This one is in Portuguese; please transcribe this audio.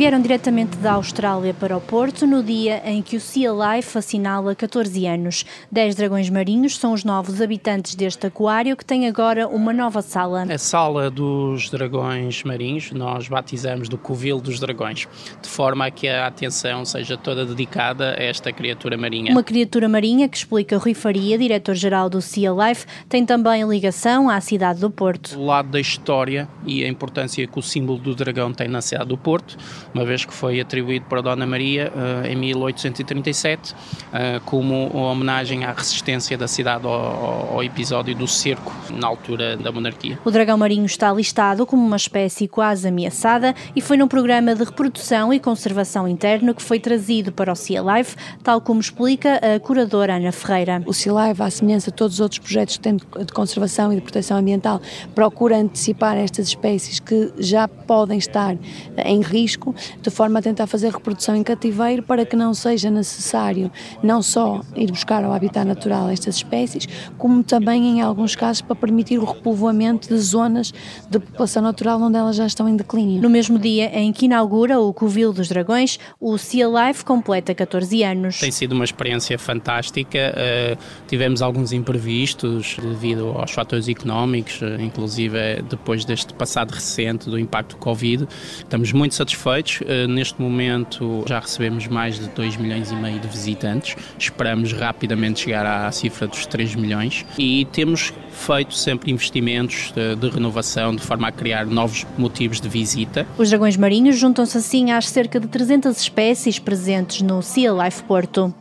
vieram diretamente da Austrália para o Porto no dia em que o Sea Life assinala 14 anos. 10 dragões marinhos são os novos habitantes deste aquário que tem agora uma nova sala. A sala dos dragões marinhos nós batizamos do Covil dos Dragões, de forma a que a atenção seja toda dedicada a esta criatura marinha. Uma criatura marinha que explica Rui Faria, diretor-geral do Sea Life, tem também ligação à cidade do Porto. O lado da história e a importância que o símbolo do dragão tem na cidade do Porto, uma vez que foi atribuído para Dona Maria uh, em 1837, uh, eh, como homenagem à resistência da cidade ao, ao, episódio do cerco na altura da monarquia. O dragão marinho está listado como uma espécie quase ameaçada e foi num programa de reprodução e conservação interno que foi trazido para o Sea Life, tal como explica a curadora Ana Ferreira. O Sea Life, à semelhança de todos os outros projetos que tem de conservação e de proteção ambiental, procura antecipar estas espécies que já podem estar em risco, de forma a tentar fazer reprodução em cativeiro para que não seja necessário não só ir buscar ao habitat natural estas espécies, como também, em alguns casos, para permitir o repovoamento de zonas de população natural onde elas já estão em declínio. No mesmo dia em que inaugura o Covil dos Dragões, o Sea Life completa 14 anos. Tem sido uma experiência fantástica. Uh, tivemos alguns imprevistos devido aos fatores económicos, uh, inclusive depois deste passado recente do impacto do Covid. Estamos muito satisfeitos. Uh, neste momento já recebemos mais de 2 milhões e meio de visitantes. Esperamos rapidamente chegar à cifra dos 3 milhões e temos feito sempre investimentos de, de renovação de forma a criar novos motivos de visita. Os dragões marinhos juntam-se assim às cerca de 300 espécies presentes no Sea Life Porto.